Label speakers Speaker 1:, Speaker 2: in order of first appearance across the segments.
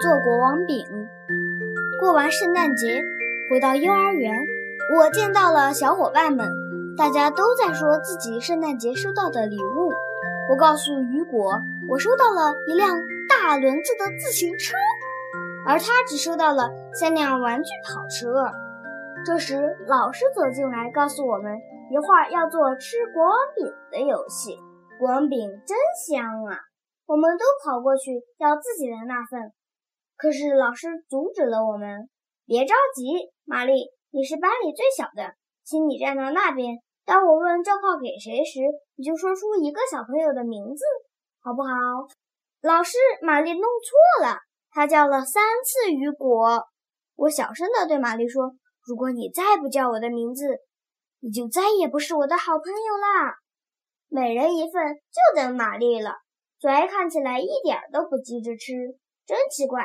Speaker 1: 做国王饼。过完圣诞节，回到幼儿园，我见到了小伙伴们，大家都在说自己圣诞节收到的礼物。我告诉雨果，我收到了一辆大轮子的自行车，而他只收到了三辆玩具跑车。这时，老师走进来，告诉我们一会儿要做吃国王饼的游戏。国王饼真香啊！我们都跑过去要自己的那份，可是老师阻止了我们。别着急，玛丽，你是班里最小的，请你站到那边。当我问这话给谁时，你就说出一个小朋友的名字，好不好？老师，玛丽弄错了，她叫了三次雨果。我小声地对玛丽说：“如果你再不叫我的名字，你就再也不是我的好朋友啦。”每人一份，就等玛丽了。嘴看起来一点都不急着吃，真奇怪。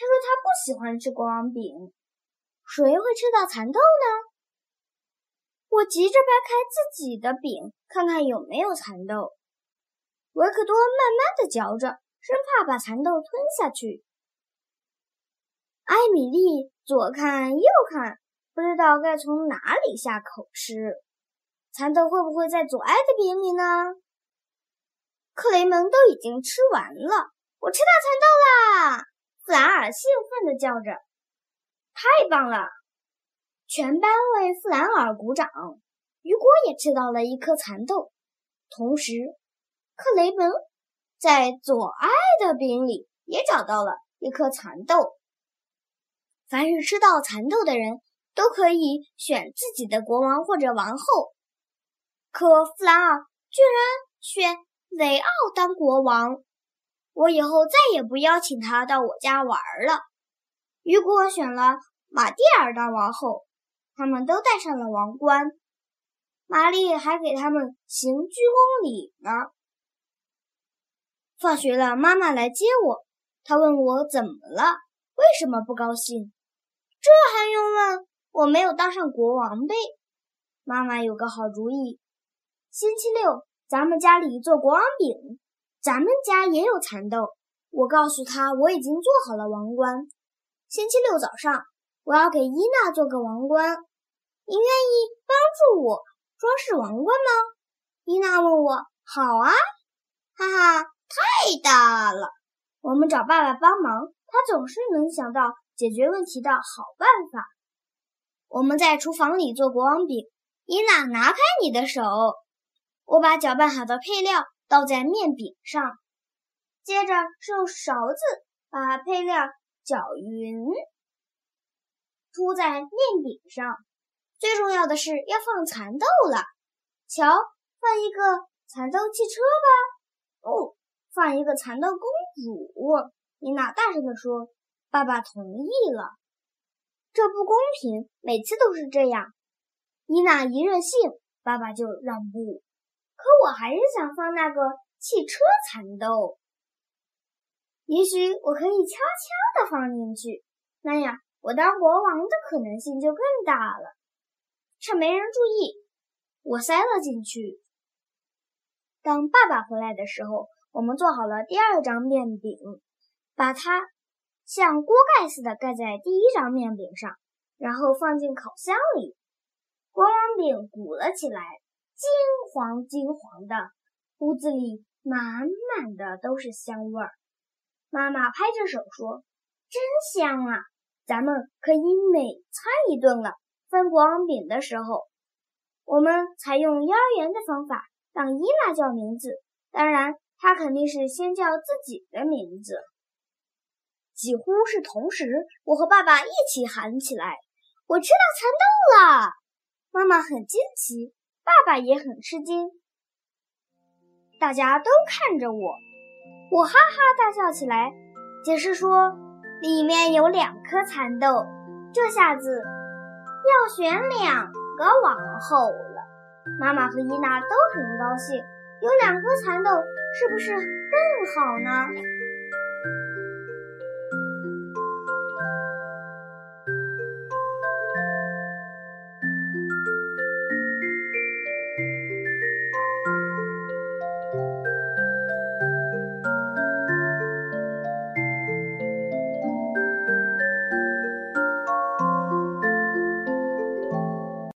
Speaker 1: 他说他不喜欢吃国王饼，谁会吃到蚕豆呢？我急着掰开自己的饼，看看有没有蚕豆。维克多慢慢的嚼着，生怕把蚕豆吞下去。艾米丽左看右看，不知道该从哪里下口吃。蚕豆会不会在左爱的饼里呢？克雷蒙都已经吃完了，我吃到蚕豆啦！弗兰尔兴奋地叫着：“太棒了！”全班为弗兰尔鼓掌。雨果也吃到了一颗蚕豆，同时，克雷蒙在左爱的饼里也找到了一颗蚕豆。凡是吃到蚕豆的人都可以选自己的国王或者王后。可弗兰尔居然选雷奥当国王，我以后再也不邀请他到我家玩了。雨果选了马蒂尔当王后，他们都戴上了王冠，玛丽还给他们行鞠躬礼呢。放学了，妈妈来接我，她问我怎么了，为什么不高兴？这还用问？我没有当上国王呗。妈妈有个好主意。星期六，咱们家里做国王饼。咱们家也有蚕豆。我告诉他，我已经做好了王冠。星期六早上，我要给伊娜做个王冠。你愿意帮助我装饰王冠吗？伊娜问我。好啊，哈哈，太大了。我们找爸爸帮忙，他总是能想到解决问题的好办法。我们在厨房里做国王饼。伊娜，拿开你的手。我把搅拌好的配料倒在面饼上，接着是用勺子把配料搅匀，铺在面饼上。最重要的是要放蚕豆了。瞧，放一个蚕豆汽车吧。哦，放一个蚕豆公主。妮娜大声地说：“爸爸同意了。”这不公平，每次都是这样。伊娜一任性，爸爸就让步。可我还是想放那个汽车蚕豆，也许我可以悄悄地放进去，那样我当国王的可能性就更大了。趁没人注意，我塞了进去。当爸爸回来的时候，我们做好了第二张面饼，把它像锅盖似的盖在第一张面饼上，然后放进烤箱里。国王饼鼓了起来。金黄金黄的，屋子里满满的都是香味儿。妈妈拍着手说：“真香啊！咱们可以美餐一顿了。”分国王饼的时候，我们采用幼儿园的方法，让伊娜叫名字。当然，她肯定是先叫自己的名字。几乎是同时，我和爸爸一起喊起来：“我吃到蚕豆了！”妈妈很惊奇。爸爸也很吃惊，大家都看着我，我哈哈大笑起来，解释说里面有两颗蚕豆，这下子要选两个王后了。妈妈和伊娜都很高兴，有两颗蚕豆是不是更好呢？